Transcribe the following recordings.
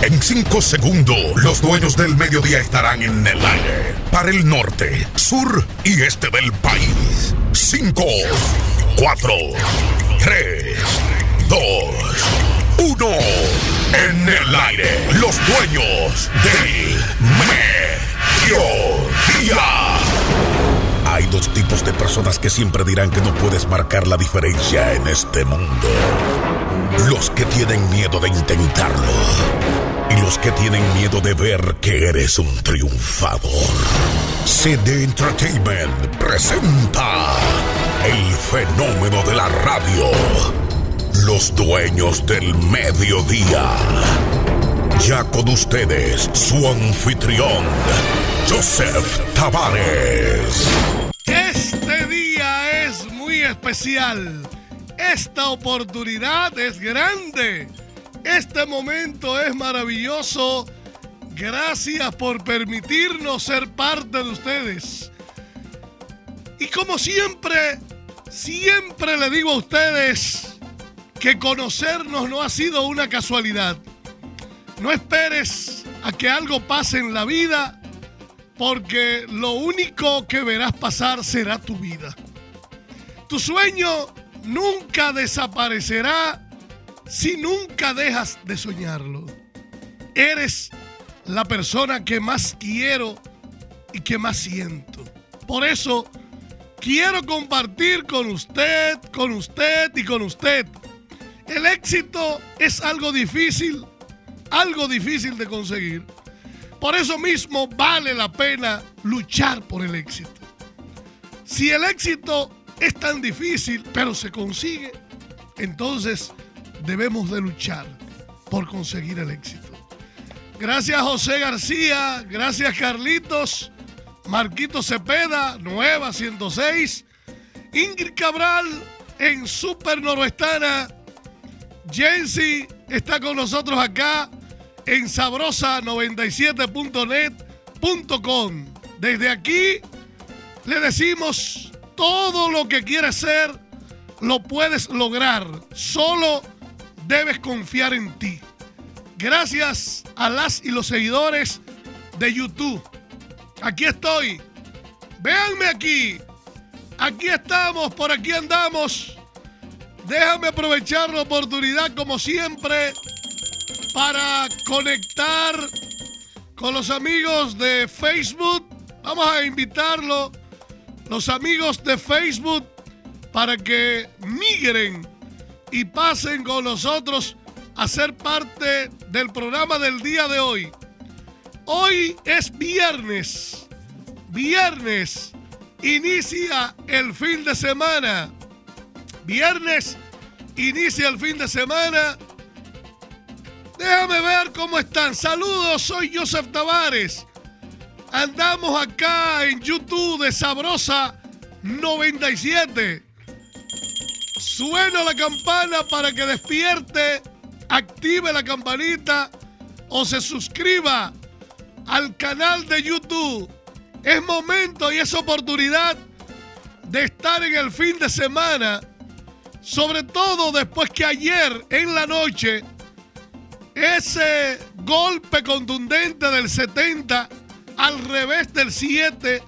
En cinco segundos, los dueños del mediodía estarán en el aire. Para el norte, sur y este del país. Cinco, cuatro, tres, dos, uno. En el aire, los dueños del mediodía. Hay dos tipos de personas que siempre dirán que no puedes marcar la diferencia en este mundo. Los que tienen miedo de intentarlo. Y los que tienen miedo de ver que eres un triunfador. CD Entertainment presenta el fenómeno de la radio. Los dueños del mediodía. Ya con ustedes, su anfitrión, Joseph Tavares. Este día es muy especial. Esta oportunidad es grande. Este momento es maravilloso. Gracias por permitirnos ser parte de ustedes. Y como siempre, siempre le digo a ustedes que conocernos no ha sido una casualidad. No esperes a que algo pase en la vida porque lo único que verás pasar será tu vida. Tu sueño nunca desaparecerá si nunca dejas de soñarlo. Eres la persona que más quiero y que más siento. Por eso quiero compartir con usted, con usted y con usted. El éxito es algo difícil, algo difícil de conseguir. Por eso mismo vale la pena luchar por el éxito. Si el éxito es tan difícil, pero se consigue, entonces debemos de luchar por conseguir el éxito. Gracias José García, gracias Carlitos, Marquito Cepeda, Nueva 106, Ingrid Cabral en Super Noroestana, Jensi está con nosotros acá en sabrosa97.net.com. Desde aquí le decimos todo lo que quieres ser, lo puedes lograr. Solo debes confiar en ti. Gracias a las y los seguidores de YouTube. Aquí estoy. Véanme aquí. Aquí estamos, por aquí andamos. Déjame aprovechar la oportunidad como siempre para conectar con los amigos de Facebook. Vamos a invitarlo, los amigos de Facebook, para que migren y pasen con nosotros a ser parte del programa del día de hoy. Hoy es viernes. Viernes. Inicia el fin de semana. Viernes inicia el fin de semana. Déjame ver cómo están. Saludos, soy Joseph Tavares. Andamos acá en YouTube de Sabrosa 97. Sueno la campana para que despierte, active la campanita o se suscriba al canal de YouTube. Es momento y es oportunidad de estar en el fin de semana, sobre todo después que ayer en la noche ese golpe contundente del 70 al revés del 7,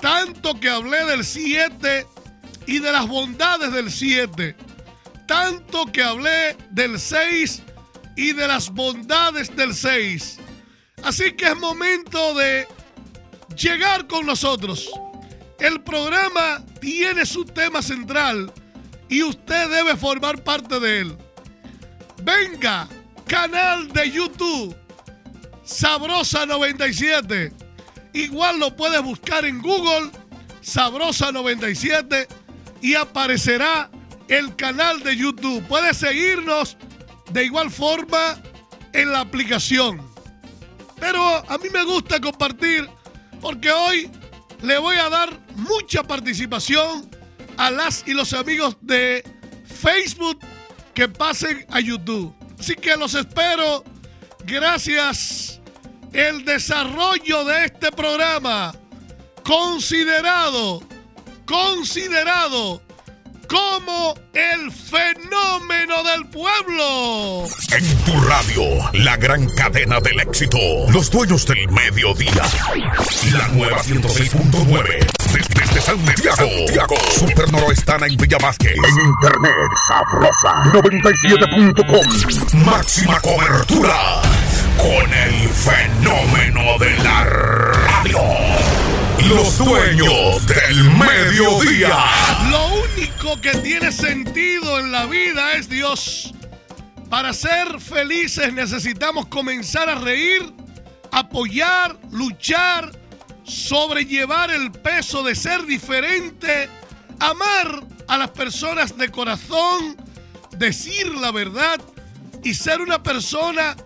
tanto que hablé del 7 y de las bondades del 7, tanto que hablé del 6 y de las bondades del 6. Así que es momento de llegar con nosotros. El programa tiene su tema central y usted debe formar parte de él. Venga, canal de YouTube, Sabrosa 97. Igual lo puedes buscar en Google, Sabrosa 97, y aparecerá el canal de YouTube. Puedes seguirnos de igual forma en la aplicación. Pero a mí me gusta compartir porque hoy le voy a dar mucha participación a las y los amigos de Facebook que pasen a YouTube. Así que los espero. Gracias. El desarrollo de este programa, considerado, considerado como el fenómeno del pueblo. En tu radio, la gran cadena del éxito. Los dueños del mediodía. La nueva 106.9. Desde, Santiago. Santiago. Super Noroestana en Villa Vázquez. En internet, sabrosa. 97.com. Máxima cobertura. Con el fenómeno de la radio. Los dueños del mediodía. Lo único que tiene sentido en la vida es Dios. Para ser felices necesitamos comenzar a reír, apoyar, luchar, sobrellevar el peso de ser diferente, amar a las personas de corazón, decir la verdad y ser una persona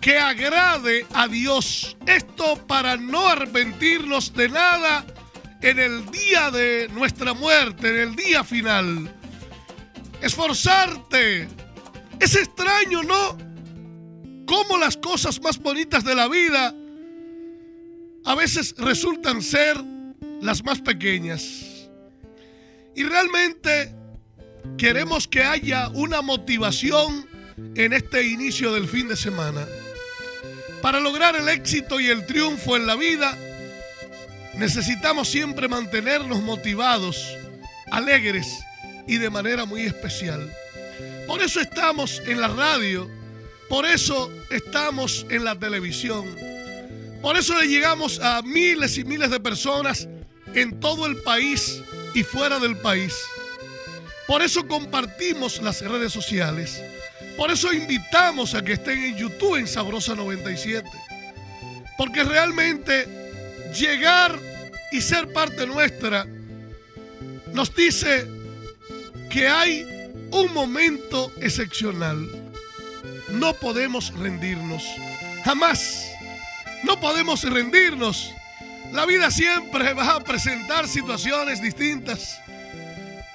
que agrade a Dios. Esto para no arrepentirnos de nada en el día de nuestra muerte, en el día final. Esforzarte. Es extraño, ¿no? Cómo las cosas más bonitas de la vida a veces resultan ser las más pequeñas. Y realmente queremos que haya una motivación en este inicio del fin de semana. Para lograr el éxito y el triunfo en la vida, necesitamos siempre mantenernos motivados, alegres y de manera muy especial. Por eso estamos en la radio, por eso estamos en la televisión, por eso le llegamos a miles y miles de personas en todo el país y fuera del país. Por eso compartimos las redes sociales. Por eso invitamos a que estén en YouTube en Sabrosa 97. Porque realmente llegar y ser parte nuestra nos dice que hay un momento excepcional. No podemos rendirnos. Jamás. No podemos rendirnos. La vida siempre va a presentar situaciones distintas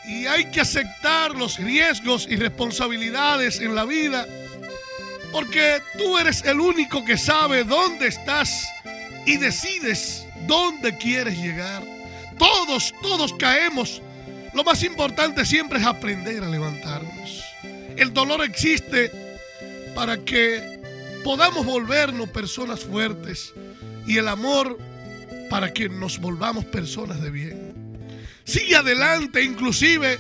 y hay que aceptar los riesgos y responsabilidades en la vida, porque tú eres el único que sabe dónde estás y decides dónde quieres llegar. Todos, todos caemos. Lo más importante siempre es aprender a levantarnos. El dolor existe para que podamos volvernos personas fuertes y el amor para que nos volvamos personas de bien. Sigue adelante, inclusive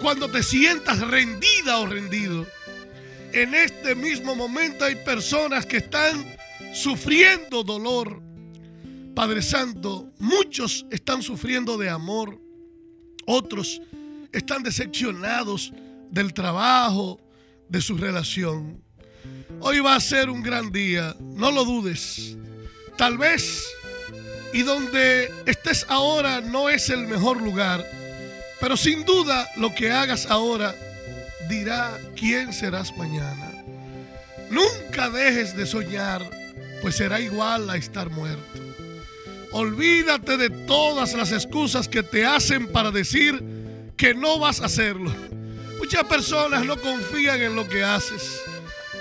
cuando te sientas rendida o rendido. En este mismo momento hay personas que están sufriendo dolor. Padre Santo, muchos están sufriendo de amor, otros están decepcionados del trabajo, de su relación. Hoy va a ser un gran día, no lo dudes. Tal vez y donde estés ahora no es el mejor lugar, pero sin duda lo que hagas ahora dirá quién serás mañana. Nunca dejes de soñar, pues será igual a estar muerto. Olvídate de todas las excusas que te hacen para decir que no vas a hacerlo. Muchas personas no confían en lo que haces.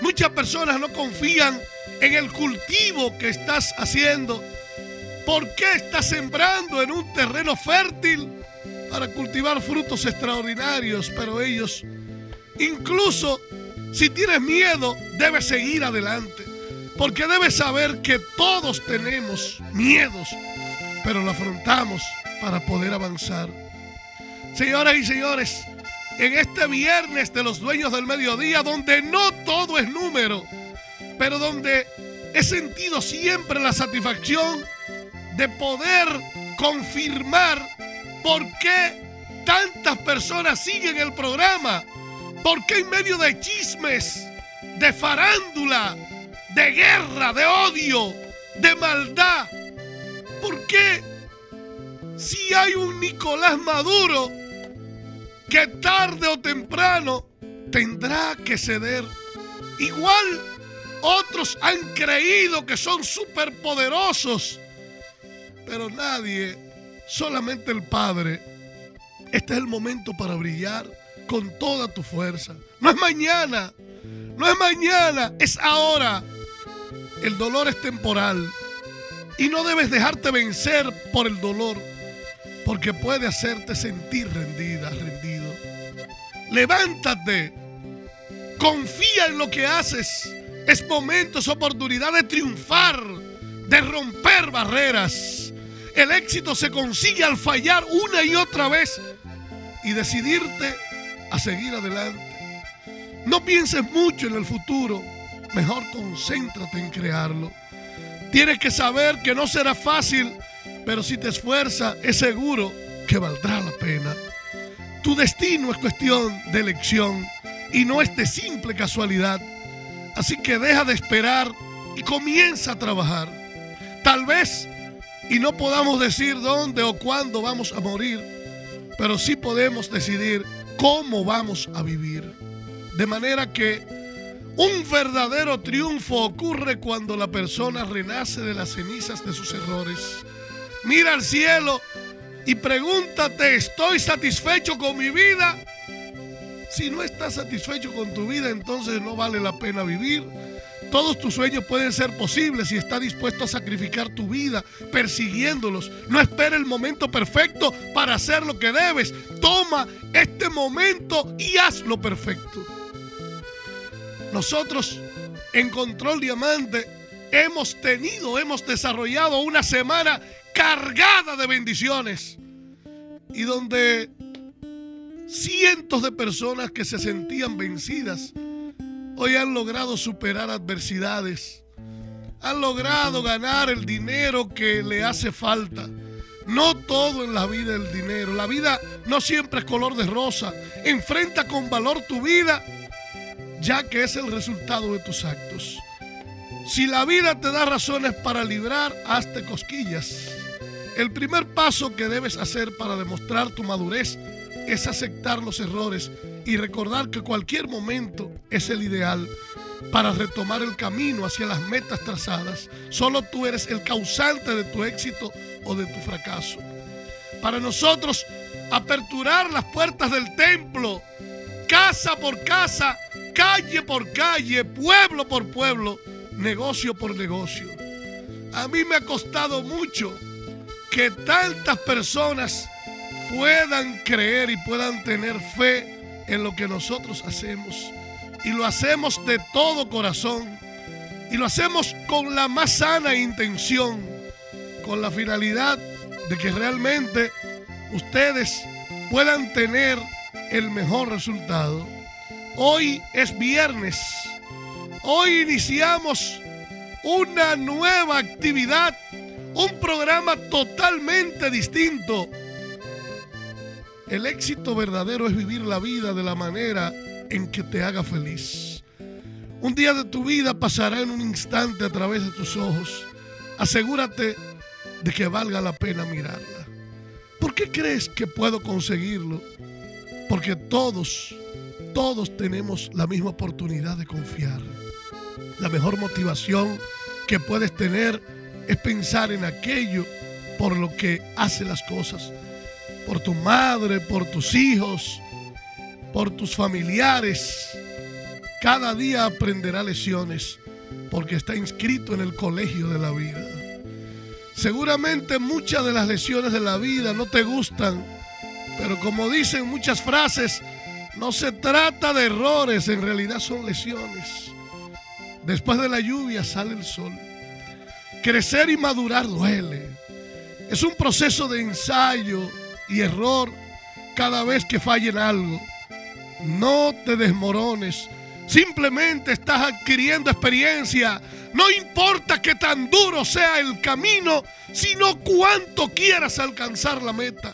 Muchas personas no confían en el cultivo que estás haciendo ¿Por qué estás sembrando en un terreno fértil para cultivar frutos extraordinarios? Pero ellos, incluso si tienes miedo, debes seguir adelante. Porque debes saber que todos tenemos miedos, pero lo afrontamos para poder avanzar. Señoras y señores, en este viernes de los dueños del mediodía, donde no todo es número, pero donde he sentido siempre la satisfacción de poder confirmar por qué tantas personas siguen el programa. ¿Por qué en medio de chismes, de farándula, de guerra, de odio, de maldad? ¿Por qué si hay un Nicolás Maduro que tarde o temprano tendrá que ceder? Igual otros han creído que son superpoderosos pero nadie, solamente el Padre. Este es el momento para brillar con toda tu fuerza. No es mañana, no es mañana, es ahora. El dolor es temporal y no debes dejarte vencer por el dolor porque puede hacerte sentir rendida, rendido. Levántate, Confía en lo que haces. Es momento, es oportunidad de triunfar, de romper barreras. El éxito se consigue al fallar una y otra vez y decidirte a seguir adelante. No pienses mucho en el futuro, mejor concéntrate en crearlo. Tienes que saber que no será fácil, pero si te esfuerzas es seguro que valdrá la pena. Tu destino es cuestión de elección y no es de simple casualidad. Así que deja de esperar y comienza a trabajar. Tal vez y no podamos decir dónde o cuándo vamos a morir, pero sí podemos decidir cómo vamos a vivir. De manera que un verdadero triunfo ocurre cuando la persona renace de las cenizas de sus errores. Mira al cielo y pregúntate, ¿estoy satisfecho con mi vida? Si no estás satisfecho con tu vida, entonces no vale la pena vivir. Todos tus sueños pueden ser posibles si estás dispuesto a sacrificar tu vida persiguiéndolos. No espere el momento perfecto para hacer lo que debes. Toma este momento y haz lo perfecto. Nosotros en Control Diamante hemos tenido, hemos desarrollado una semana cargada de bendiciones y donde cientos de personas que se sentían vencidas hoy han logrado superar adversidades, han logrado ganar el dinero que le hace falta. No todo en la vida es el dinero. La vida no siempre es color de rosa. Enfrenta con valor tu vida ya que es el resultado de tus actos. Si la vida te da razones para librar, hazte cosquillas. El primer paso que debes hacer para demostrar tu madurez es aceptar los errores y recordar que cualquier momento es el ideal para retomar el camino hacia las metas trazadas. Solo tú eres el causante de tu éxito o de tu fracaso. Para nosotros, aperturar las puertas del templo, casa por casa, calle por calle, pueblo por pueblo, negocio por negocio. A mí me ha costado mucho que tantas personas puedan creer y puedan tener fe en lo que nosotros hacemos. Y lo hacemos de todo corazón. Y lo hacemos con la más sana intención, con la finalidad de que realmente ustedes puedan tener el mejor resultado. Hoy es viernes. Hoy iniciamos una nueva actividad, un programa totalmente distinto. El éxito verdadero es vivir la vida de la manera en que te haga feliz. Un día de tu vida pasará en un instante a través de tus ojos. Asegúrate de que valga la pena mirarla. ¿Por qué crees que puedo conseguirlo? Porque todos todos tenemos la misma oportunidad de confiar. La mejor motivación que puedes tener es pensar en aquello por lo que hace las cosas. Por tu madre, por tus hijos, por tus familiares. Cada día aprenderá lecciones porque está inscrito en el colegio de la vida. Seguramente muchas de las lecciones de la vida no te gustan, pero como dicen muchas frases, no se trata de errores, en realidad son lesiones. Después de la lluvia sale el sol. Crecer y madurar duele. Es un proceso de ensayo y error cada vez que fallen algo. No te desmorones. Simplemente estás adquiriendo experiencia. No importa que tan duro sea el camino, sino cuánto quieras alcanzar la meta.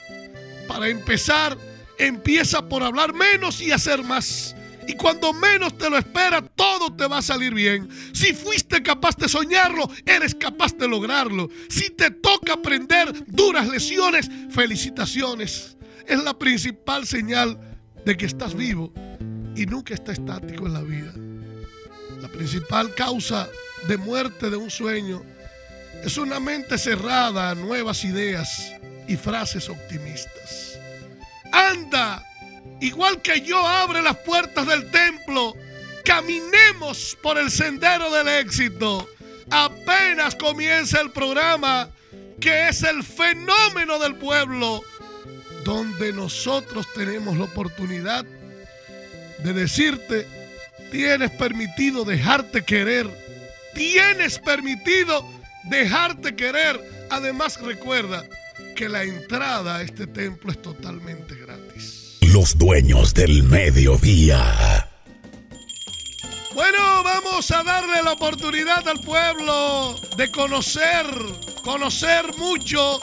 Para empezar, empieza por hablar menos y hacer más. Y cuando menos te lo espera, todo te va a salir bien. Si fuiste capaz de soñarlo, eres capaz de lograrlo. Si te toca aprender duras lesiones, felicitaciones. Es la principal señal de que estás vivo y nunca está estático en la vida. La principal causa de muerte de un sueño es una mente cerrada a nuevas ideas y frases optimistas. Anda, igual que yo abre las puertas del templo, caminemos por el sendero del éxito. Apenas comienza el programa, que es el fenómeno del pueblo, donde nosotros tenemos la oportunidad de decirte tienes permitido dejarte querer. Tienes permitido dejarte querer. Además recuerda que la entrada a este templo es totalmente gratis. Los dueños del mediodía. Bueno, vamos a darle la oportunidad al pueblo de conocer, conocer mucho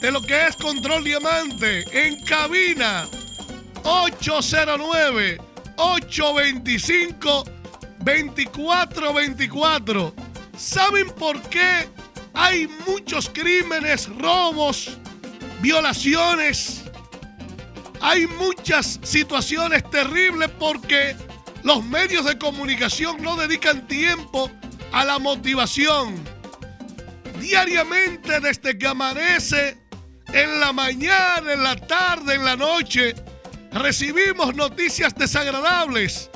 de lo que es Control Diamante en cabina 809 825 2424. ¿Saben por qué hay muchos crímenes, robos, violaciones? Hay muchas situaciones terribles porque los medios de comunicación no dedican tiempo a la motivación. Diariamente desde que amanece, en la mañana, en la tarde, en la noche, recibimos noticias desagradables,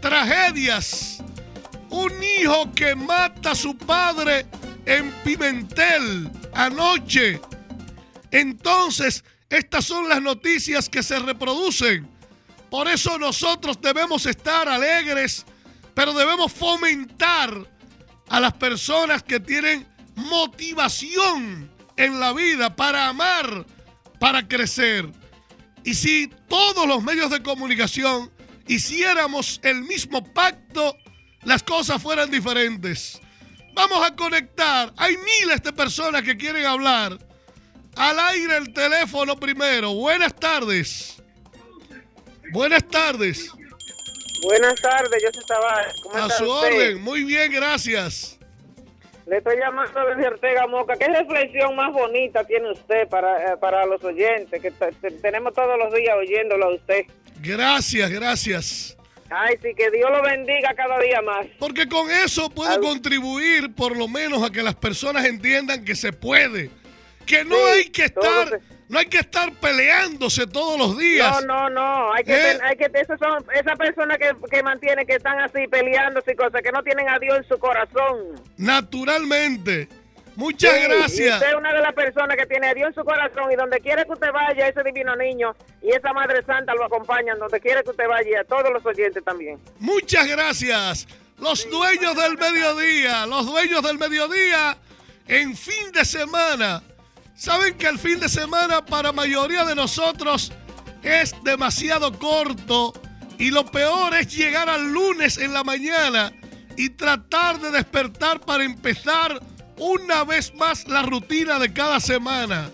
tragedias. Un hijo que mata a su padre en Pimentel anoche. Entonces, estas son las noticias que se reproducen. Por eso nosotros debemos estar alegres, pero debemos fomentar a las personas que tienen motivación en la vida para amar, para crecer. Y si todos los medios de comunicación hiciéramos el mismo pacto, las cosas fueran diferentes. Vamos a conectar. Hay miles de personas que quieren hablar. Al aire el teléfono primero. Buenas tardes. Buenas tardes. Buenas tardes, yo estaba. ¿Cómo a su orden, muy bien, gracias. Le estoy llamando desde Ortega Moca. ¿Qué reflexión más bonita tiene usted para, eh, para los oyentes? Que tenemos todos los días oyéndolo a usted. Gracias, gracias. Ay, sí, que Dios lo bendiga cada día más. Porque con eso puedo contribuir por lo menos a que las personas entiendan que se puede. Que no hay que estar no hay que estar peleándose todos los días. No, no, no. Hay que, ¿Eh? hay que esas son esas personas que, que mantienen que están así peleándose y cosas que no tienen a Dios en su corazón. Naturalmente. Muchas gracias. usted es una de las personas que tiene a Dios en su corazón y donde quiere que usted vaya, ese divino niño y esa Madre Santa lo acompañan, donde quiere que usted vaya, y a todos los oyentes también. Muchas gracias. Los dueños del mediodía, los dueños del mediodía en fin de semana Saben que el fin de semana para mayoría de nosotros es demasiado corto y lo peor es llegar al lunes en la mañana y tratar de despertar para empezar una vez más la rutina de cada semana.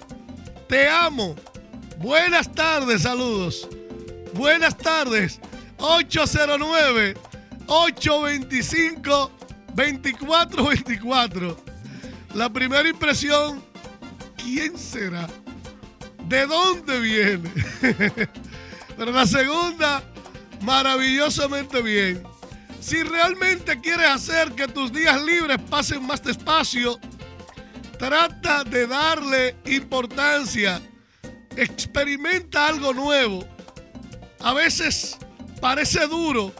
Te amo. Buenas tardes, saludos. Buenas tardes. 809 825 2424. La primera impresión ¿quién será? ¿De dónde viene? Pero la segunda, maravillosamente bien. Si realmente quieres hacer que tus días libres pasen más despacio, trata de darle importancia. Experimenta algo nuevo. A veces parece duro,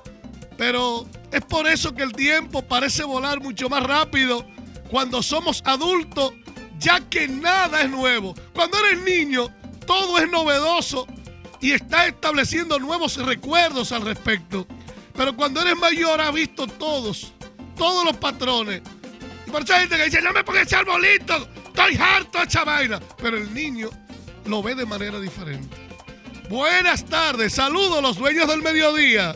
pero es por eso que el tiempo parece volar mucho más rápido cuando somos adultos ya que nada es nuevo. Cuando eres niño, todo es novedoso y está estableciendo nuevos recuerdos al respecto. Pero cuando eres mayor, has visto todos, todos los patrones. Y esa gente que dice, no me pongas ese arbolito, estoy harto de esa vaina. Pero el niño lo ve de manera diferente. Buenas tardes, saludos los dueños del mediodía.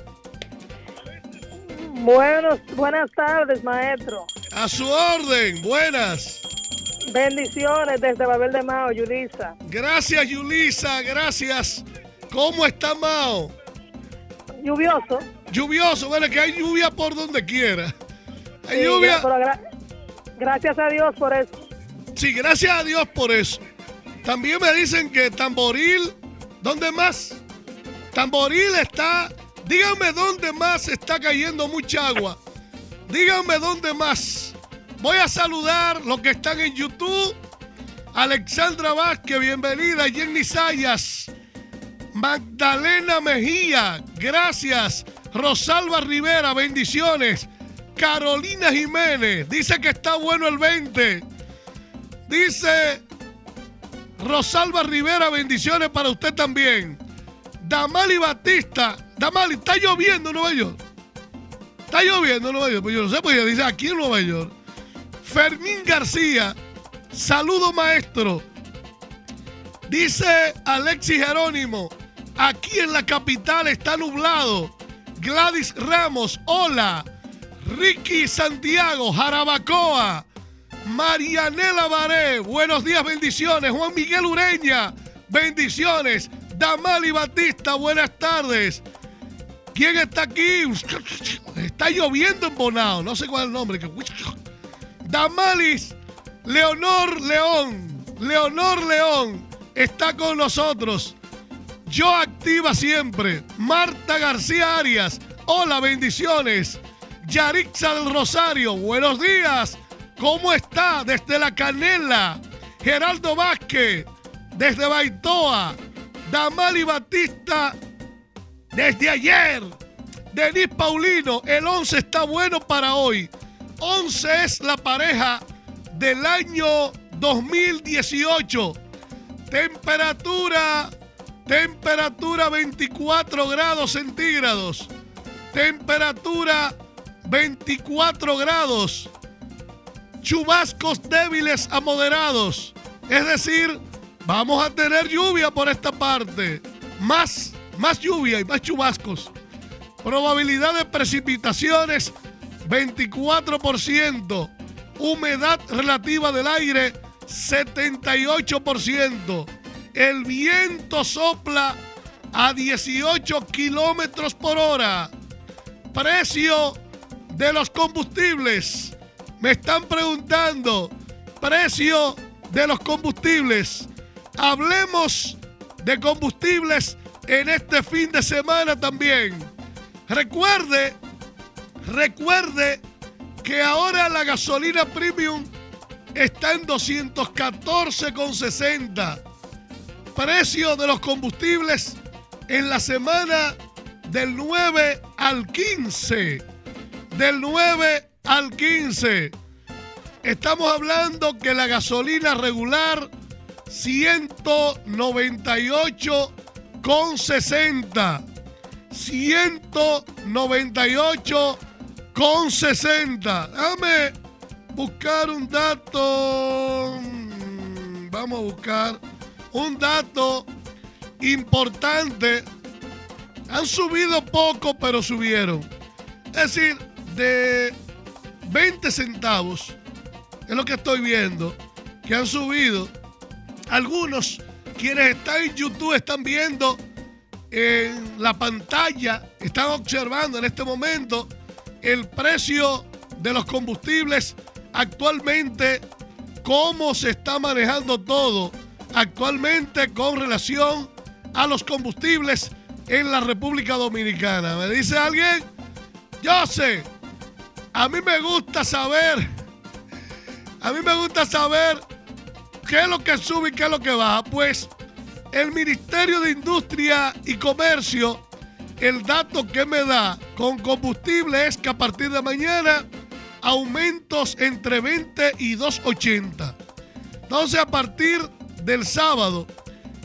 Buenos, buenas tardes, maestro. A su orden, buenas. Bendiciones desde Babel de Mao, Yulisa. Gracias, Yulisa, gracias. ¿Cómo está Mao? Lluvioso. Lluvioso, bueno, que hay lluvia por donde quiera. Hay lluvia. gracias a Dios por eso. Sí, gracias a Dios por eso. También me dicen que Tamboril, ¿dónde más? Tamboril está, díganme dónde más está cayendo mucha agua. Díganme dónde más. Voy a saludar los que están en YouTube. Alexandra Vázquez, bienvenida. Jenny Sayas. Magdalena Mejía, gracias. Rosalba Rivera, bendiciones. Carolina Jiménez, dice que está bueno el 20. Dice Rosalba Rivera, bendiciones para usted también. Damali Batista, Damali, está lloviendo en Nueva York. Está lloviendo en Nueva York, pues yo no sé, pues dice aquí en Nueva York. Fermín García, saludo maestro. Dice Alexis Jerónimo, aquí en la capital está nublado. Gladys Ramos, hola. Ricky Santiago, Jarabacoa. Marianela Baré, buenos días, bendiciones. Juan Miguel Ureña, bendiciones. Damali Batista, buenas tardes. ¿Quién está aquí? Está lloviendo en Bonao, no sé cuál es el nombre. Damalis Leonor León, Leonor León está con nosotros. Yo activa siempre. Marta García Arias, hola, bendiciones. Yarixa del Rosario, buenos días. ¿Cómo está? Desde La Canela. Geraldo Vázquez, desde Baitoa. Damali Batista, desde ayer. Denis Paulino, el 11 está bueno para hoy. 11 es la pareja del año 2018. Temperatura, temperatura 24 grados centígrados. Temperatura 24 grados. Chubascos débiles a moderados. Es decir, vamos a tener lluvia por esta parte. Más, más lluvia y más chubascos. Probabilidad de precipitaciones 24%. Humedad relativa del aire 78%. El viento sopla a 18 kilómetros por hora. Precio de los combustibles. Me están preguntando. Precio de los combustibles. Hablemos de combustibles en este fin de semana también. Recuerde, recuerde que ahora la gasolina premium está en 214,60. Precio de los combustibles en la semana del 9 al 15. Del 9 al 15. Estamos hablando que la gasolina regular 198,60. 198 con 60. Déjame buscar un dato. Mm, vamos a buscar un dato importante. Han subido poco, pero subieron. Es decir, de 20 centavos, es lo que estoy viendo, que han subido. Algunos quienes están en YouTube están viendo en la pantalla, están observando en este momento el precio de los combustibles actualmente, cómo se está manejando todo actualmente con relación a los combustibles en la República Dominicana. ¿Me dice alguien? Yo sé, a mí me gusta saber, a mí me gusta saber qué es lo que sube y qué es lo que baja. Pues el Ministerio de Industria y Comercio el dato que me da con combustible es que a partir de mañana aumentos entre 20 y 2.80. Entonces a partir del sábado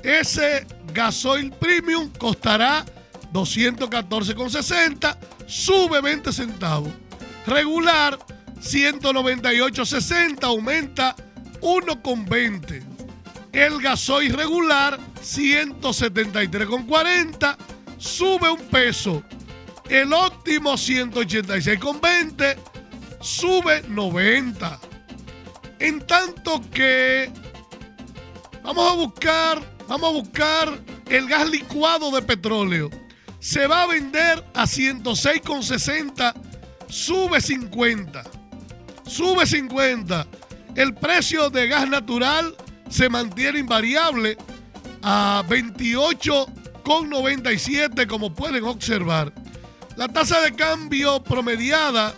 ese gasoil premium costará 214,60, sube 20 centavos. Regular 198,60, aumenta 1,20. El gasoil regular 173,40 sube un peso. El óptimo 186,20 sube 90. En tanto que vamos a buscar, vamos a buscar el gas licuado de petróleo. Se va a vender a 106,60, sube 50. Sube 50. El precio de gas natural se mantiene invariable a 28 con 97 como pueden observar. La tasa de cambio promediada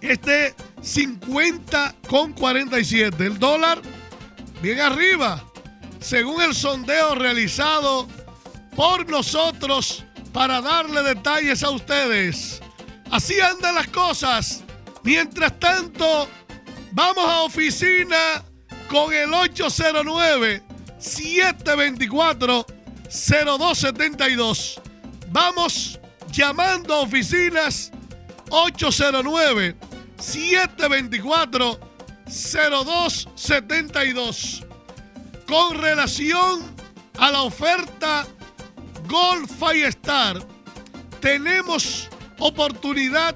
es de 50 con 47. El dólar bien arriba, según el sondeo realizado por nosotros para darle detalles a ustedes. Así andan las cosas. Mientras tanto, vamos a oficina con el 809 724 0272. Vamos llamando a oficinas 809-724-0272. Con relación a la oferta Golf Star, tenemos oportunidad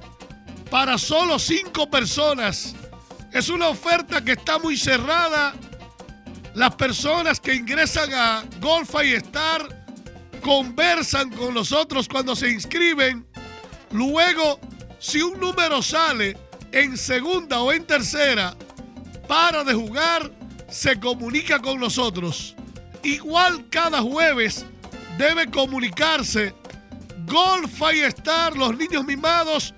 para solo cinco personas. Es una oferta que está muy cerrada. Las personas que ingresan a Golf Star conversan con nosotros cuando se inscriben. Luego, si un número sale en segunda o en tercera, para de jugar, se comunica con nosotros. Igual cada jueves debe comunicarse Golf Star, los niños mimados,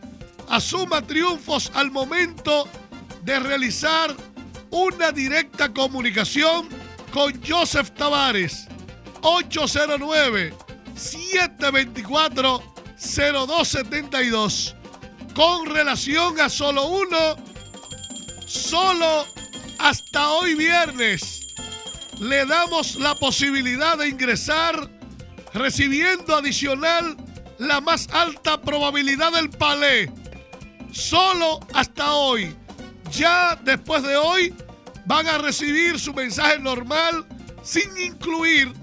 asuma triunfos al momento de realizar una directa comunicación con Joseph Tavares. 809-724-0272. Con relación a solo uno, solo hasta hoy viernes, le damos la posibilidad de ingresar recibiendo adicional la más alta probabilidad del palé. Solo hasta hoy. Ya después de hoy van a recibir su mensaje normal sin incluir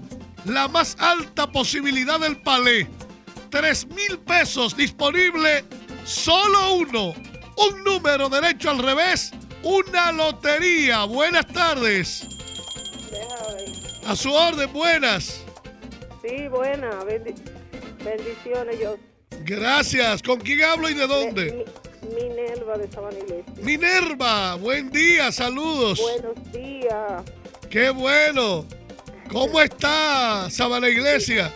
la más alta posibilidad del palé. 3 mil pesos disponible, solo uno. Un número derecho al revés, una lotería. Buenas tardes. A su orden, buenas. Sí, buenas. bendiciones, yo. Gracias. ¿Con quién hablo y de dónde? Minerva de Sabana Iglesia. Minerva, buen día, saludos. Buenos días. Qué bueno. ¿Cómo está Sabana Iglesia?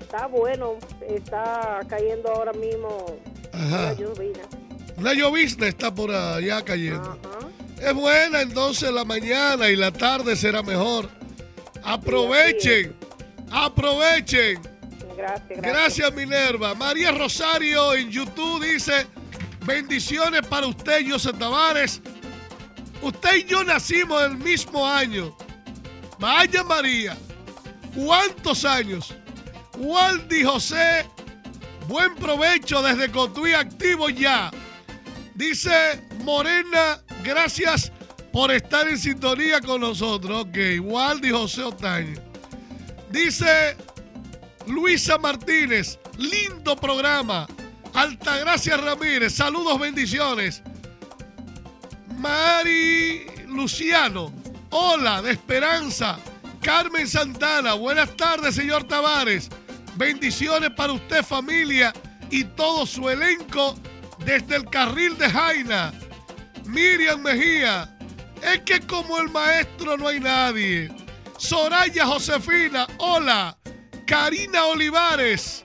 Está bueno, está cayendo ahora mismo Ajá. una llovina. Una llovizna está por allá cayendo. Es buena entonces la mañana y la tarde será mejor. Aprovechen, aprovechen. Gracias, gracias. Gracias Minerva. María Rosario en YouTube dice, bendiciones para usted, José Tavares. Usted y yo nacimos el mismo año. Vaya María, ¿cuántos años? Waldi José, buen provecho desde Cotuí activo ya. Dice Morena, gracias por estar en sintonía con nosotros. Ok, Waldi José Otaño. Dice Luisa Martínez, lindo programa. Altagracia Ramírez, saludos, bendiciones. Mari Luciano, Hola de Esperanza. Carmen Santana, buenas tardes, señor Tavares. Bendiciones para usted, familia, y todo su elenco desde el carril de Jaina. Miriam Mejía, es que como el maestro no hay nadie. Soraya Josefina, hola. Karina Olivares,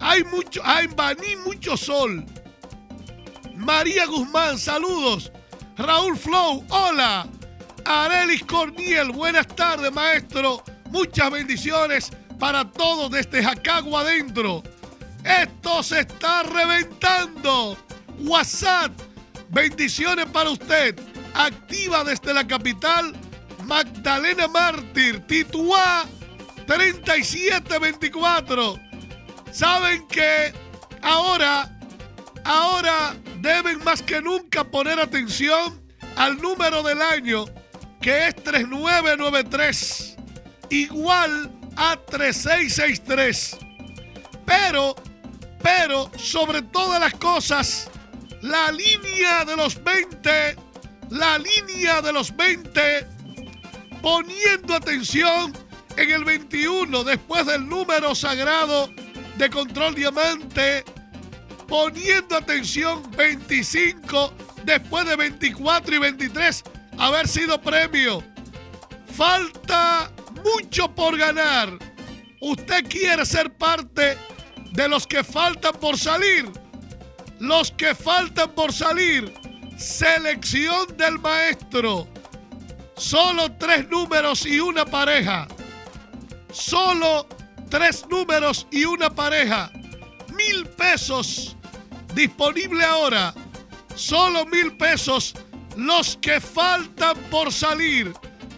hay mucho, hay en Baní mucho sol. María Guzmán, saludos. Raúl Flow, hola. Arelis Corniel, buenas tardes, maestro. Muchas bendiciones para todos desde Jacagua adentro. Esto se está reventando. WhatsApp, bendiciones para usted. Activa desde la capital, Magdalena Mártir, Tituá 3724. Saben que ahora, ahora deben más que nunca poner atención al número del año que es 3993, igual a 3663. Pero, pero, sobre todas las cosas, la línea de los 20, la línea de los 20, poniendo atención en el 21, después del número sagrado de control diamante, poniendo atención 25, después de 24 y 23 haber sido premio. Falta mucho por ganar. ¿Usted quiere ser parte de los que faltan por salir? Los que faltan por salir. Selección del maestro. Solo tres números y una pareja. Solo tres números y una pareja. Mil pesos. Disponible ahora. Solo mil pesos los que faltan por salir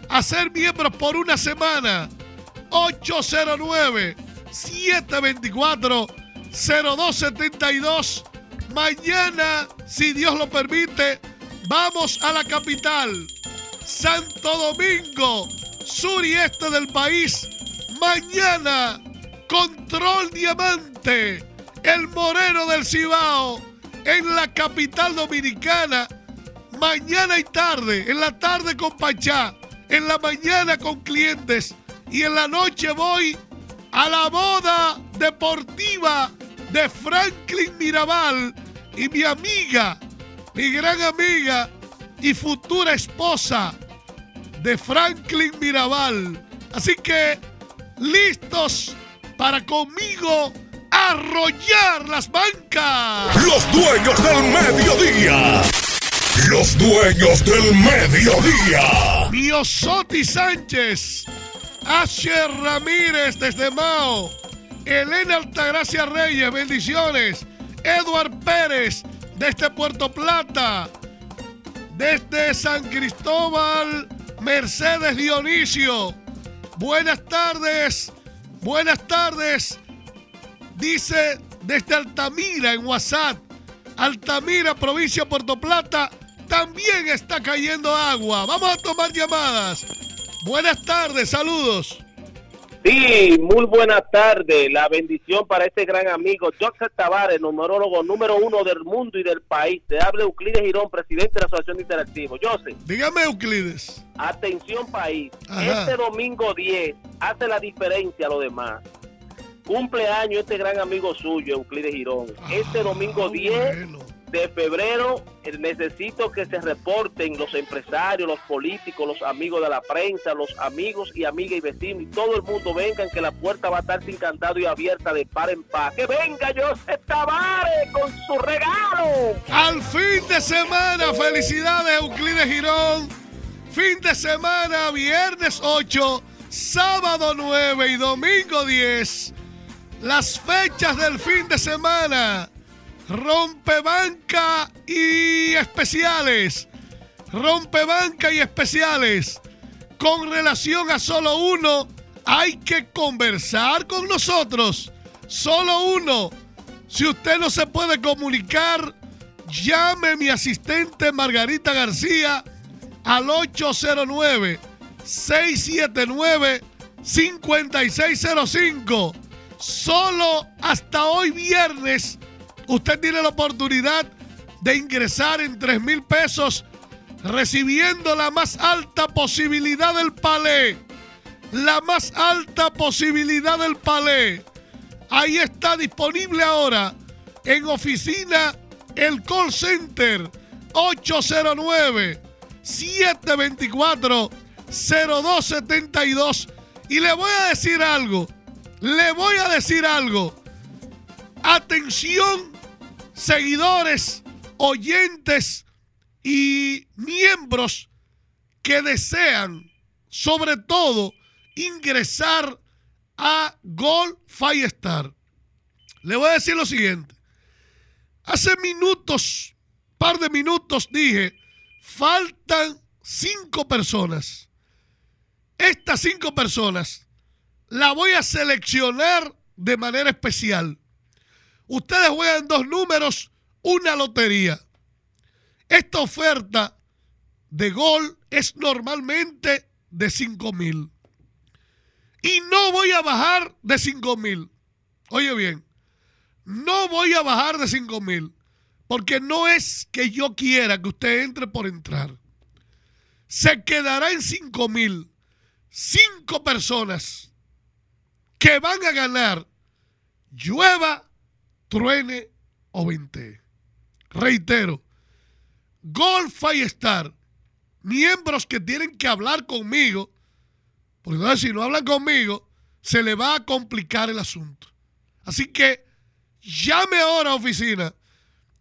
a ser miembros por una semana. 809 724 0272 Mañana, si Dios lo permite, vamos a la capital, Santo Domingo, sur y este del país. Mañana, Control Diamante, el Moreno del Cibao, en la capital dominicana. Mañana y tarde, en la tarde con Pachá, en la mañana con clientes y en la noche voy a la boda deportiva de Franklin Mirabal y mi amiga, mi gran amiga y futura esposa de Franklin Mirabal. Así que listos para conmigo arrollar las bancas. Los dueños del mediodía. Los dueños del mediodía. Miosotti Sánchez. Asher Ramírez desde Mao. Elena Altagracia Reyes, bendiciones. Eduard Pérez desde Puerto Plata. Desde San Cristóbal, Mercedes Dionisio. Buenas tardes, buenas tardes. Dice desde Altamira en WhatsApp. Altamira, provincia de Puerto Plata, también está cayendo agua. Vamos a tomar llamadas. Buenas tardes, saludos. Sí, muy buenas tardes. La bendición para este gran amigo Joseph Tavares, numerólogo número uno del mundo y del país. Te habla Euclides Girón, presidente de la Asociación de Interactivos. Joseph. Dígame, Euclides. Atención, país. Ajá. Este domingo 10 hace la diferencia a lo demás. Cumpleaños este gran amigo suyo, Euclides Girón. Este domingo Ah, 10 bueno. De febrero eh, necesito que se reporten los empresarios, los políticos, los amigos de la prensa, los amigos y amigas y vecinos y todo el mundo vengan que la puerta va a estar sin y abierta de par en par. Que venga Joseph Tavares con su regalo. Al fin de semana, felicidades Euclides Girón. Fin de semana, viernes 8, sábado 9 y domingo 10. Las fechas del fin de semana. Rompebanca y especiales. Rompebanca y especiales. Con relación a solo uno, hay que conversar con nosotros. Solo uno. Si usted no se puede comunicar, llame a mi asistente Margarita García al 809-679-5605. Solo hasta hoy viernes usted tiene la oportunidad de ingresar en 3 mil pesos recibiendo la más alta posibilidad del palé. La más alta posibilidad del palé. Ahí está disponible ahora en oficina el call center 809 724 0272 y le voy a decir algo. Le voy a decir algo. Atención, seguidores, oyentes y miembros que desean, sobre todo, ingresar a Gold Firestar. Le voy a decir lo siguiente. Hace minutos, par de minutos dije, faltan cinco personas. Estas cinco personas la voy a seleccionar de manera especial. Ustedes juegan dos números, una lotería. Esta oferta de gol es normalmente de 5 mil. Y no voy a bajar de 5 mil. Oye bien, no voy a bajar de 5 mil. Porque no es que yo quiera que usted entre por entrar. Se quedará en 5 mil. Cinco personas que van a ganar, llueva, truene o vente. Reitero, Golf Star, miembros que tienen que hablar conmigo, porque entonces si no hablan conmigo, se le va a complicar el asunto. Así que llame ahora a oficina,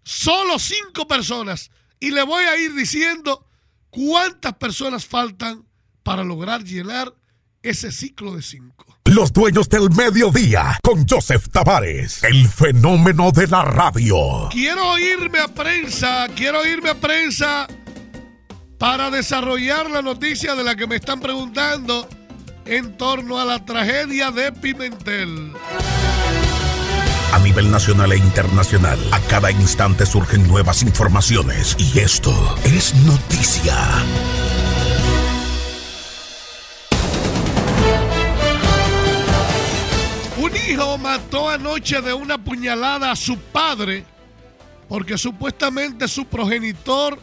solo cinco personas, y le voy a ir diciendo cuántas personas faltan para lograr llenar ese ciclo de cinco. Los dueños del mediodía con Joseph Tavares, el fenómeno de la radio. Quiero irme a prensa, quiero irme a prensa para desarrollar la noticia de la que me están preguntando en torno a la tragedia de Pimentel. a nivel nacional e internacional. A cada instante surgen nuevas informaciones y esto es noticia. Mató anoche de una puñalada a su padre porque supuestamente su progenitor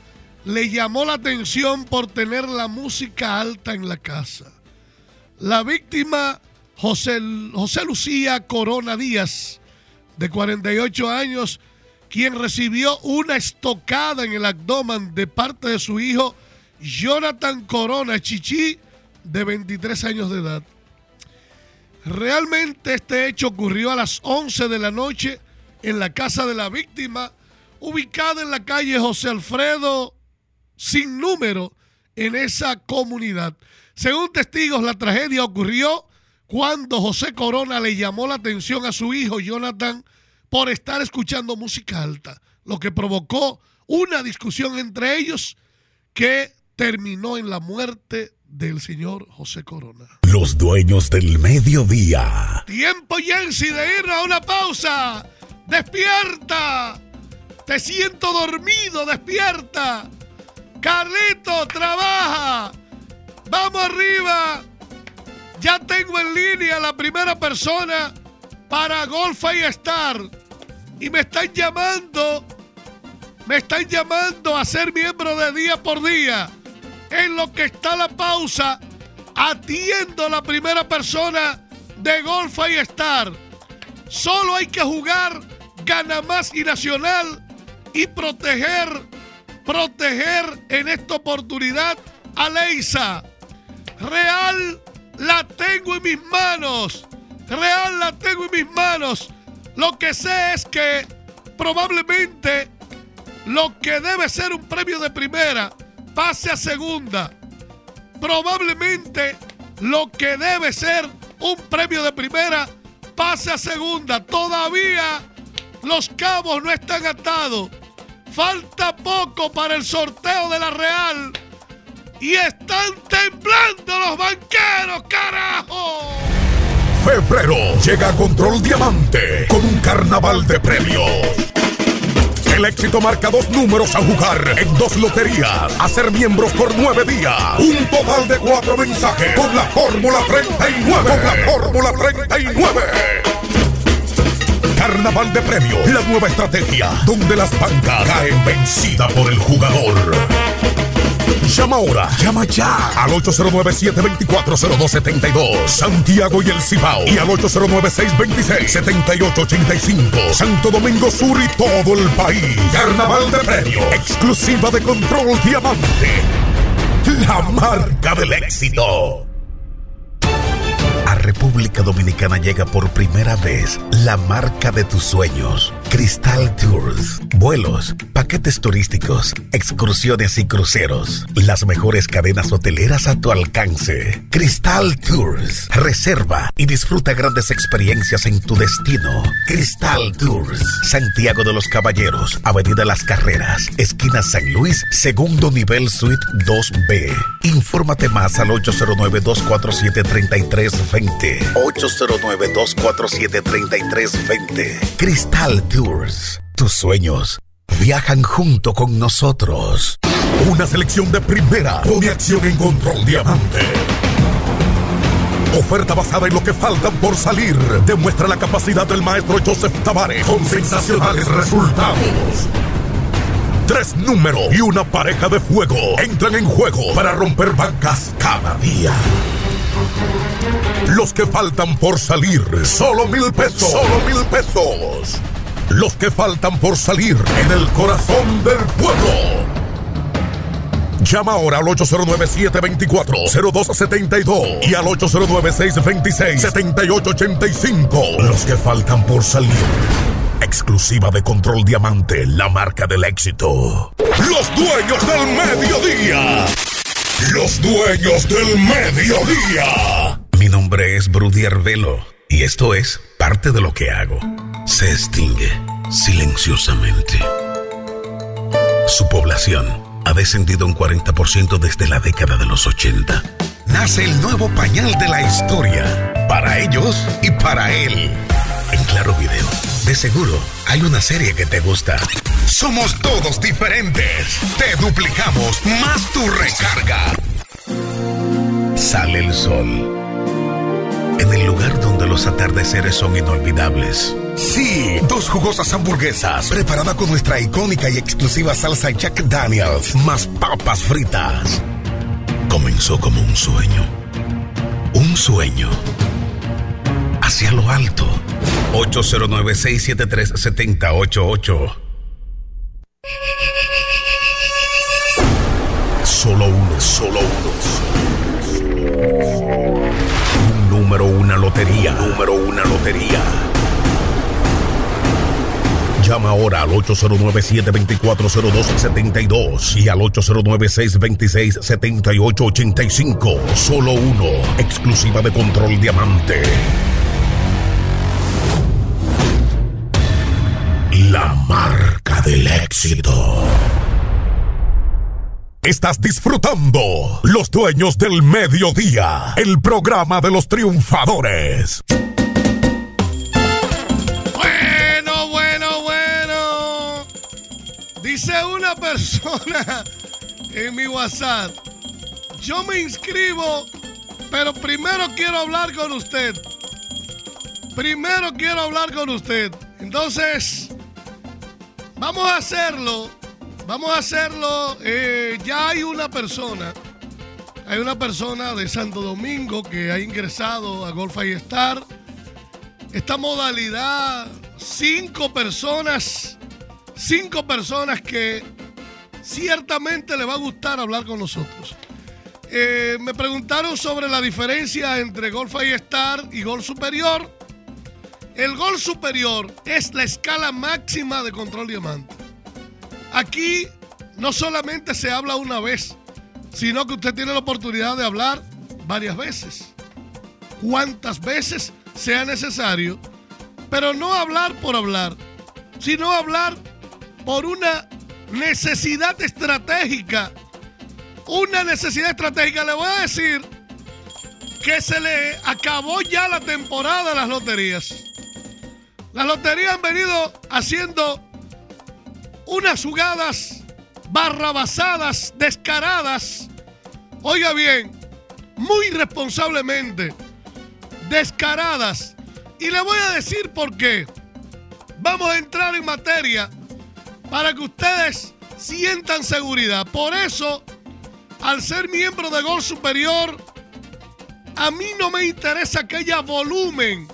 le llamó la atención por tener la música alta en la casa. La víctima, José, José Lucía Corona Díaz, de 48 años, quien recibió una estocada en el abdomen de parte de su hijo Jonathan Corona Chichi, de 23 años de edad. Realmente este hecho ocurrió a las 11 de la noche en la casa de la víctima, ubicada en la calle José Alfredo sin número en esa comunidad. Según testigos, la tragedia ocurrió cuando José Corona le llamó la atención a su hijo Jonathan por estar escuchando música alta, lo que provocó una discusión entre ellos que terminó en la muerte del señor José Corona. Los dueños del mediodía. Tiempo, Jensi, de ir a una pausa. ¡Despierta! Te siento dormido, despierta. Carlito, trabaja. Vamos arriba. Ya tengo en línea la primera persona para Golf y Star. Y me están llamando. Me están llamando a ser miembro de día por día. En lo que está la pausa, atiendo la primera persona de Golf y Star. Solo hay que jugar, gana más y nacional y proteger, proteger en esta oportunidad a Leisa. Real la tengo en mis manos. Real la tengo en mis manos. Lo que sé es que probablemente lo que debe ser un premio de primera pase a segunda. Probablemente lo que debe ser un premio de primera pase a segunda. Todavía los cabos no están atados. Falta poco para el sorteo de la Real. Y están temblando los banqueros, carajo. Febrero llega a Control Diamante con un carnaval de premios. El éxito marca dos números a jugar en dos loterías. A ser miembros por nueve días. Un total de cuatro mensajes con la Fórmula 39. Con la Fórmula 39. Carnaval de premios. La nueva estrategia donde las bancas caen vencida por el jugador. Llama ahora, llama ya al 809-724-0272. Santiago y el Cibao. Y al 809-626-7885. Santo Domingo Sur y todo el país. Carnaval de premios. Exclusiva de Control Diamante. La marca del éxito. República Dominicana llega por primera vez la marca de tus sueños. Cristal Tours. Vuelos, paquetes turísticos, excursiones y cruceros. Las mejores cadenas hoteleras a tu alcance. Cristal Tours. Reserva y disfruta grandes experiencias en tu destino. Cristal Tours. Santiago de los Caballeros, Avenida Las Carreras, esquina San Luis, segundo nivel suite 2B. Infórmate más al 809-247-3320. 809-247-3320. Cristal Tours. Tus sueños viajan junto con nosotros. Una selección de primera pone acción en control diamante. Oferta basada en lo que faltan por salir. Demuestra la capacidad del maestro Joseph Tavares con sensacionales resultados. Tres números y una pareja de fuego entran en juego para romper bancas cada día. Los que faltan por salir, solo mil pesos. Solo mil pesos. Los que faltan por salir en el corazón del pueblo. Llama ahora al 809-724-0272 y al 809-626-7885. Los que faltan por salir. Exclusiva de Control Diamante, la marca del éxito. Los dueños del mediodía. Los dueños del mediodía. Mi nombre es Brudier Velo y esto es parte de lo que hago. Se extingue silenciosamente. Su población ha descendido un 40% desde la década de los 80. Nace el nuevo pañal de la historia, para ellos y para él. en Claro Video. De seguro, hay una serie que te gusta. Somos todos diferentes. Te duplicamos más tu recarga. Sale el sol. En el lugar donde los atardeceres son inolvidables. Sí, dos jugosas hamburguesas, preparada con nuestra icónica y exclusiva salsa Jack Daniels, más papas fritas. Comenzó como un sueño. Un sueño. Hacia lo alto. 809-673-7088. Solo uno, solo uno. Un número, una lotería. Número, una lotería. Llama ahora al 809-724-0272 y al 809-626-7885. Solo uno. Exclusiva de Control Diamante. La marca del éxito. Estás disfrutando Los Dueños del Mediodía, el programa de los triunfadores. Bueno, bueno, bueno. Dice una persona en mi WhatsApp, yo me inscribo, pero primero quiero hablar con usted. Primero quiero hablar con usted. Entonces, vamos a hacerlo. Vamos a hacerlo. eh, ya hay una persona. Hay una persona de Santo Domingo que ha ingresado a Golf y Star. Esta modalidad, cinco personas, cinco personas que ciertamente le va a gustar hablar con nosotros. Eh, me preguntaron sobre la diferencia entre Golf y Star y Gol Superior. El gol superior es la escala máxima de control diamante. Aquí no solamente se habla una vez, sino que usted tiene la oportunidad de hablar varias veces. Cuantas veces sea necesario, pero no hablar por hablar, sino hablar por una necesidad estratégica. Una necesidad estratégica. Le voy a decir que se le acabó ya la temporada de las loterías. Las loterías han venido haciendo unas jugadas barrabasadas, descaradas. Oiga bien, muy responsablemente, descaradas. Y le voy a decir por qué. Vamos a entrar en materia para que ustedes sientan seguridad. Por eso, al ser miembro de Gol Superior, a mí no me interesa que haya volumen,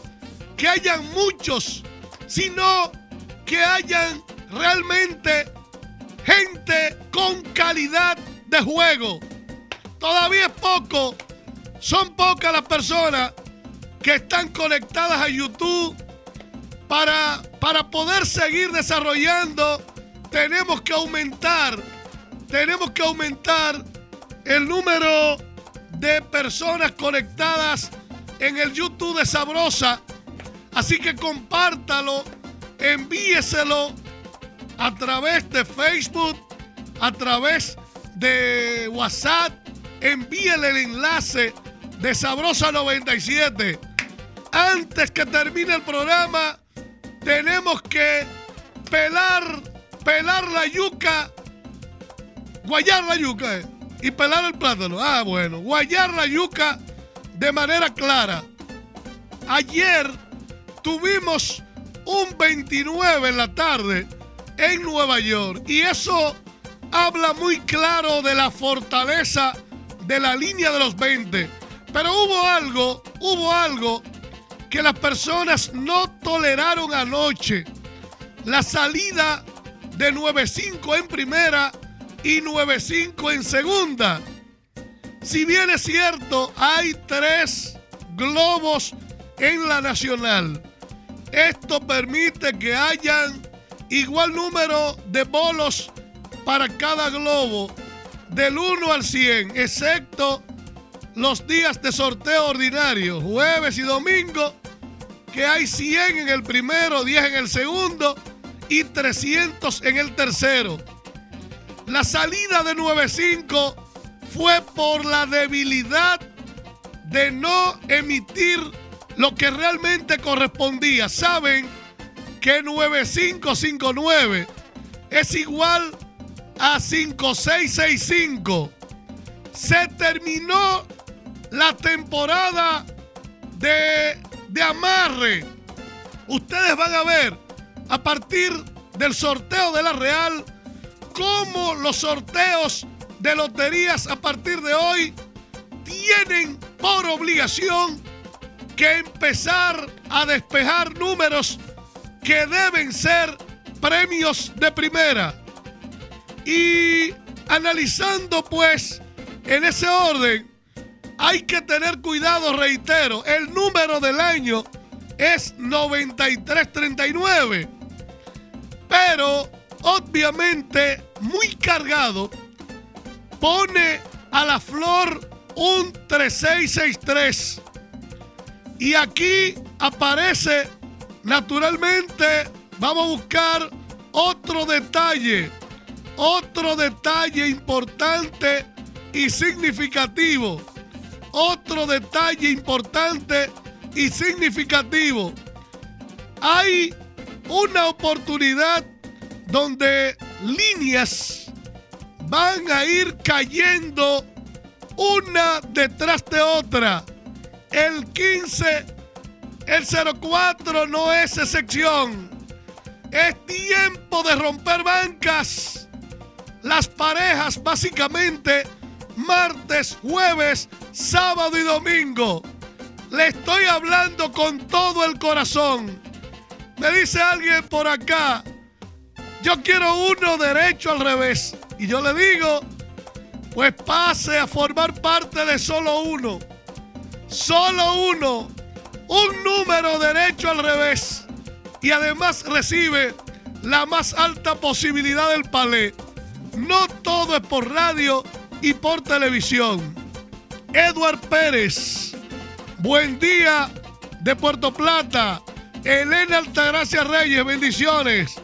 que hayan muchos, sino que hayan realmente gente con calidad de juego. Todavía es poco, son pocas las personas que están conectadas a YouTube para, para poder seguir desarrollando. Tenemos que aumentar, tenemos que aumentar el número de personas conectadas en el YouTube de Sabrosa. Así que compártalo, envíeselo a través de Facebook, a través de WhatsApp. Envíele el enlace de Sabrosa 97. Antes que termine el programa, tenemos que pelar, pelar la yuca, guayar la yuca eh, y pelar el plátano. Ah, bueno, guayar la yuca de manera clara. Ayer tuvimos un 29 en la tarde en Nueva York y eso habla muy claro de la fortaleza de la línea de los 20. Pero hubo algo, hubo algo que las personas no toleraron anoche. La salida de 9-5 en primera y 9-5 en segunda. Si bien es cierto, hay tres globos en la nacional. Esto permite que hayan igual número de bolos para cada globo del 1 al 100, excepto los días de sorteo ordinario, jueves y domingo, que hay 100 en el primero, 10 en el segundo y 300 en el tercero. La salida de 9-5 fue por la debilidad de no emitir lo que realmente correspondía. Saben que 9559 es igual a 5665. Se terminó la temporada de, de amarre. Ustedes van a ver a partir del sorteo de la Real cómo los sorteos de loterías a partir de hoy tienen por obligación que empezar a despejar números que deben ser premios de primera. Y analizando pues en ese orden, hay que tener cuidado, reitero, el número del año es 9339, pero obviamente muy cargado, pone a la flor un 3663. Y aquí aparece naturalmente, vamos a buscar otro detalle, otro detalle importante y significativo. Otro detalle importante y significativo. Hay una oportunidad donde líneas van a ir cayendo una detrás de otra. El 15, el 04 no es excepción. Es tiempo de romper bancas. Las parejas básicamente martes, jueves, sábado y domingo. Le estoy hablando con todo el corazón. Me dice alguien por acá, yo quiero uno derecho al revés. Y yo le digo, pues pase a formar parte de solo uno. Solo uno. Un número derecho al revés. Y además recibe la más alta posibilidad del palé. No todo es por radio y por televisión. Edward Pérez, buen día de Puerto Plata. Elena Altagracia Reyes, bendiciones.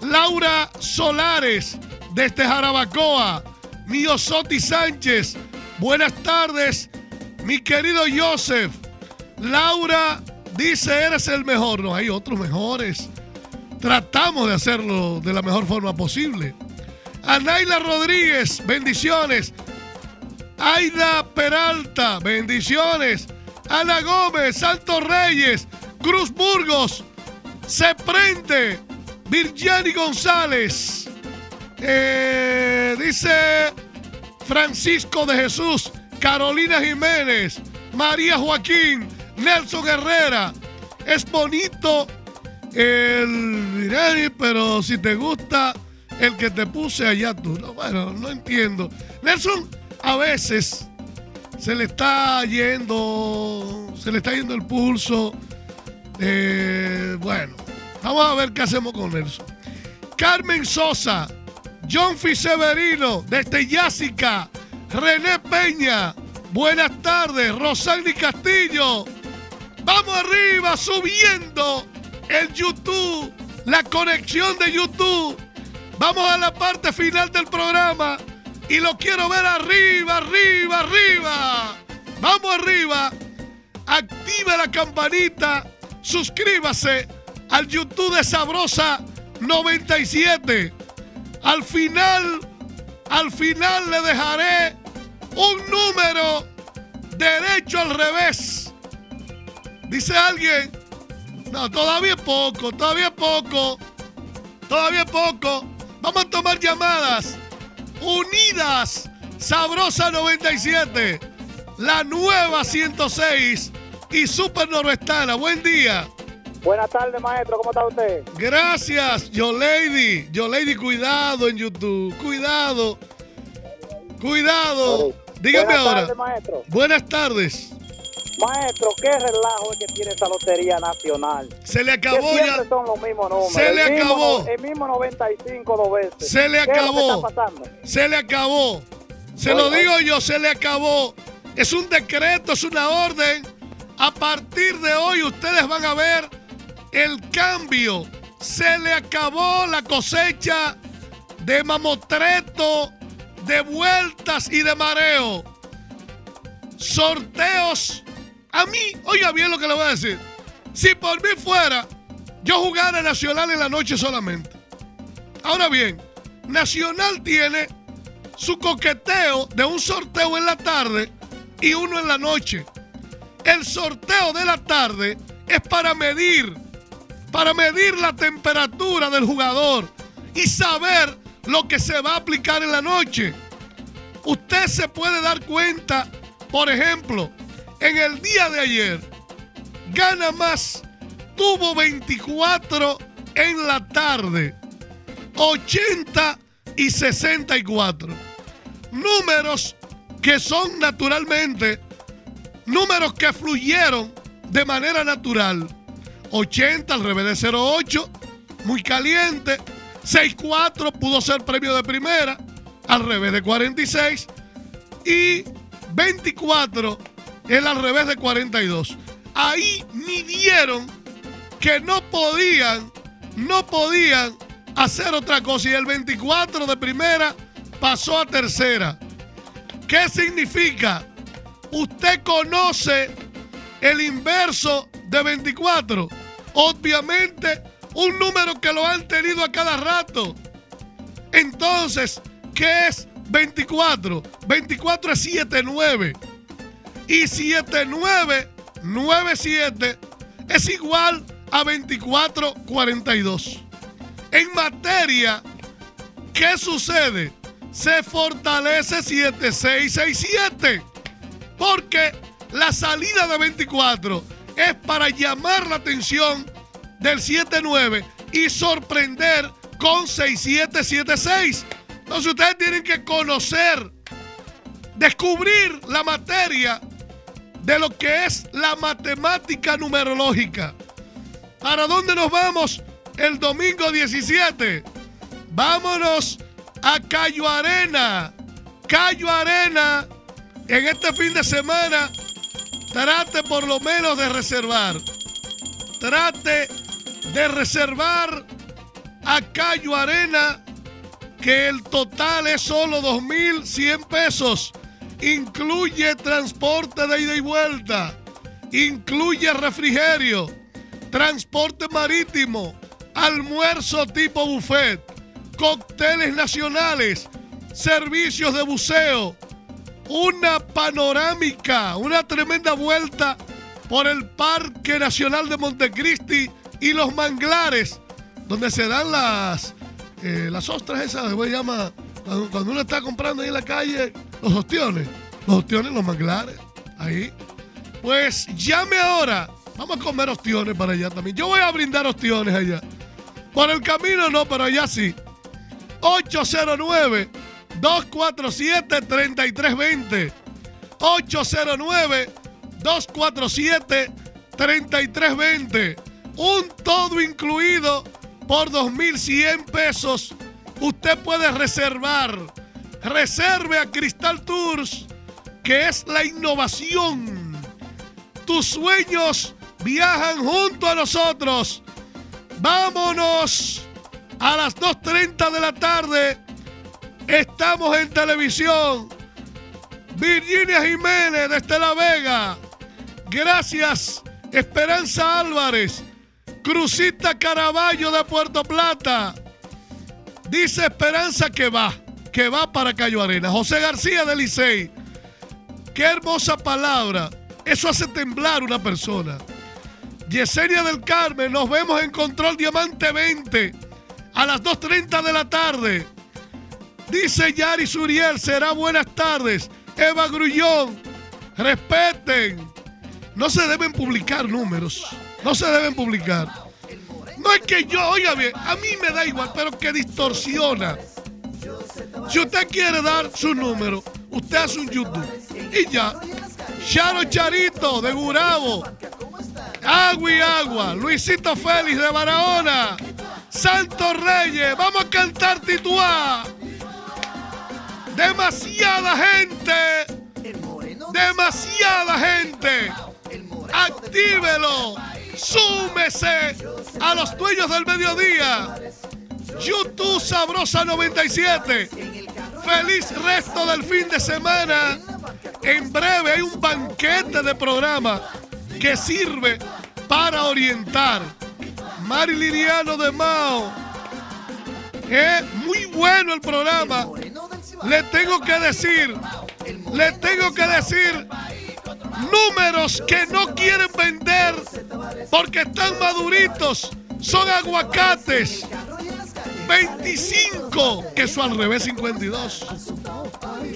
Laura Solares, desde Jarabacoa. Miosoti Sánchez, buenas tardes. Mi querido Joseph. Laura dice, eres el mejor. No, hay otros mejores. Tratamos de hacerlo de la mejor forma posible. Anaila Rodríguez, bendiciones. Aida Peralta, bendiciones. Ana Gómez, Santos Reyes, Cruz Burgos, Se Prende, Virgiani González. Eh, dice Francisco de Jesús, Carolina Jiménez, María Joaquín, Nelson Herrera. Es bonito el pero si te gusta el que te puse allá tú. No, bueno, no entiendo. Nelson a veces se le está yendo, se le está yendo el pulso. Eh, bueno, vamos a ver qué hacemos con Nelson. Carmen Sosa, John Fiseverino, desde Yásica, René Peña, buenas tardes, Rosani Castillo. Vamos arriba, subiendo el YouTube, la conexión de YouTube. Vamos a la parte final del programa y lo quiero ver arriba, arriba, arriba. Vamos arriba. Activa la campanita. Suscríbase al YouTube de Sabrosa 97. Al final, al final le dejaré un número derecho al revés. Dice alguien, no, todavía poco, todavía poco, todavía poco. Vamos a tomar llamadas. Unidas, Sabrosa 97, la nueva 106 y Super Noroestana. Buen día. Buenas tardes, maestro. ¿Cómo está usted? Gracias, Yo Lady. Yo Lady, cuidado en YouTube. Cuidado. Cuidado. Dígame Buenas ahora. maestro. Buenas tardes. Maestro, ¿qué relajo es que tiene esa lotería nacional? Se le acabó ya. son los mismos números. Se le El acabó. el mismo 95 dos veces. Se le ¿Qué es lo que acabó. está? Se le acabó. Se lo digo yo, se le acabó. Es un decreto, es una orden. A partir de hoy ustedes van a ver el cambio. Se le acabó la cosecha de mamotreto, de vueltas y de mareo. Sorteos A mí, oiga bien lo que le voy a decir. Si por mí fuera, yo jugara Nacional en la noche solamente. Ahora bien, Nacional tiene su coqueteo de un sorteo en la tarde y uno en la noche. El sorteo de la tarde es para medir, para medir la temperatura del jugador y saber lo que se va a aplicar en la noche. Usted se puede dar cuenta, por ejemplo, en el día de ayer, gana más, tuvo 24 en la tarde, 80 y 64. Números que son naturalmente números que fluyeron de manera natural. 80 al revés de 08, muy caliente. 6-4 pudo ser premio de primera, al revés de 46. Y 24 el al revés de 42. Ahí midieron que no podían, no podían hacer otra cosa. Y el 24 de primera pasó a tercera. ¿Qué significa? Usted conoce el inverso de 24. Obviamente, un número que lo han tenido a cada rato. Entonces, ¿qué es 24? 24 es 79. Y 7997 es igual a 2442. En materia, ¿qué sucede? Se fortalece 7667. Porque la salida de 24 es para llamar la atención del 79 y sorprender con 6776. Entonces ustedes tienen que conocer, descubrir la materia de lo que es la matemática numerológica. ¿Para dónde nos vamos el domingo 17? Vámonos a Cayo Arena. Cayo Arena, en este fin de semana, trate por lo menos de reservar. Trate de reservar a Cayo Arena, que el total es solo 2.100 pesos. Incluye transporte de ida y vuelta. Incluye refrigerio, transporte marítimo, almuerzo tipo buffet, cócteles nacionales, servicios de buceo, una panorámica, una tremenda vuelta por el Parque Nacional de Montecristi y los manglares, donde se dan las, eh, las ostras esas, se llama, cuando, cuando uno está comprando ahí en la calle, los ostiones, los ostiones, los manglares, ahí. Pues llame ahora, vamos a comer ostiones para allá también. Yo voy a brindar ostiones allá. Por el camino no, pero allá sí. 809 247 3320 809 247 3320 Un todo incluido por 2.100 pesos. Usted puede reservar. Reserve a Cristal Tours, que es la innovación. Tus sueños viajan junto a nosotros. Vámonos a las 2.30 de la tarde. Estamos en televisión. Virginia Jiménez desde La Vega. Gracias, Esperanza Álvarez. Crucita Caraballo de Puerto Plata. Dice Esperanza que va, que va para Cayo Arena. José García de Licey. Qué hermosa palabra. Eso hace temblar una persona. Yesenia del Carmen, nos vemos en Control Diamante 20 a las 2.30 de la tarde. Dice Yari Suriel, será buenas tardes. Eva Grullón, respeten. No se deben publicar números. No se deben publicar. No es que yo, oiga bien, a mí me da igual, pero que distorsiona. Si usted quiere dar su número, usted hace un YouTube. Y ya. Charo Charito de Gurabo. Agua y agua. Luisito Félix de Barahona. Santos Reyes. Vamos a cantar Tituá. Demasiada gente. Demasiada gente. Actívelo. Súmese a los dueños del mediodía. YouTube Sabrosa 97. Feliz resto del fin de semana. En breve hay un banquete de programa que sirve para orientar. Mari Liriano de Mao. Es muy bueno el programa. Le tengo que decir, le tengo que decir números que no quieren vender porque están maduritos. Son aguacates. 25, queso al revés 52.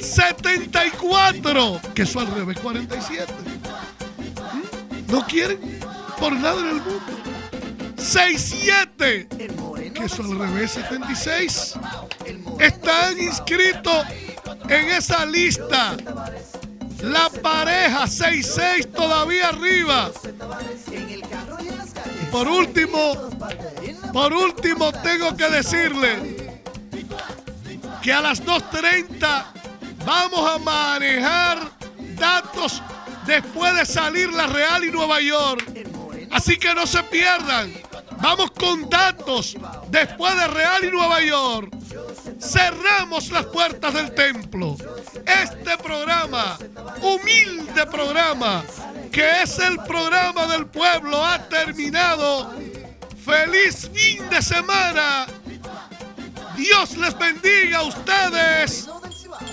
74, queso al revés 47. ¿Mm? No quieren por nada en el mundo. 67, queso al revés 76. Están inscritos en esa lista. La pareja 66 todavía arriba. Por último, por último tengo que decirle que a las 2.30 vamos a manejar datos después de salir la Real y Nueva York. Así que no se pierdan. Vamos con datos después de Real y Nueva York. Cerramos las puertas del templo. Este programa, humilde programa, que es el programa del pueblo, ha terminado. Feliz fin de semana. Dios les bendiga a ustedes.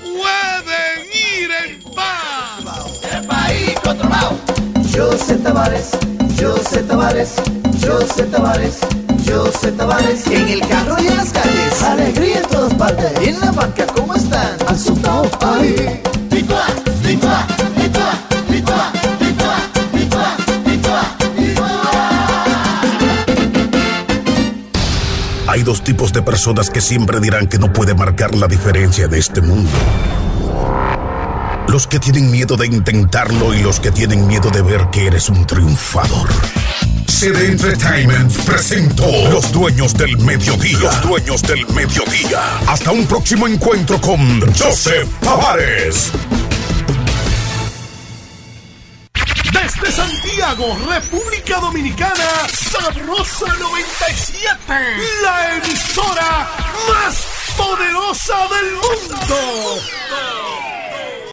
Pueden ir en paz. El país controlado. José Tavares, José Tavares, José Tavares, José Tavares. En el carro y en las calles, alegría en todas partes. En la banca, ¿cómo están? Soplado, ahí. Licua, licua, Hay dos tipos de personas que siempre dirán que no puede marcar la diferencia de este mundo. Los que tienen miedo de intentarlo y los que tienen miedo de ver que eres un triunfador. CD Entertainment presentó Los Dueños del Mediodía. Los Dueños del Mediodía. Hasta un próximo encuentro con Joseph Tavares. Desde Santiago, República Dominicana, Sabrosa 97, la emisora más poderosa del mundo.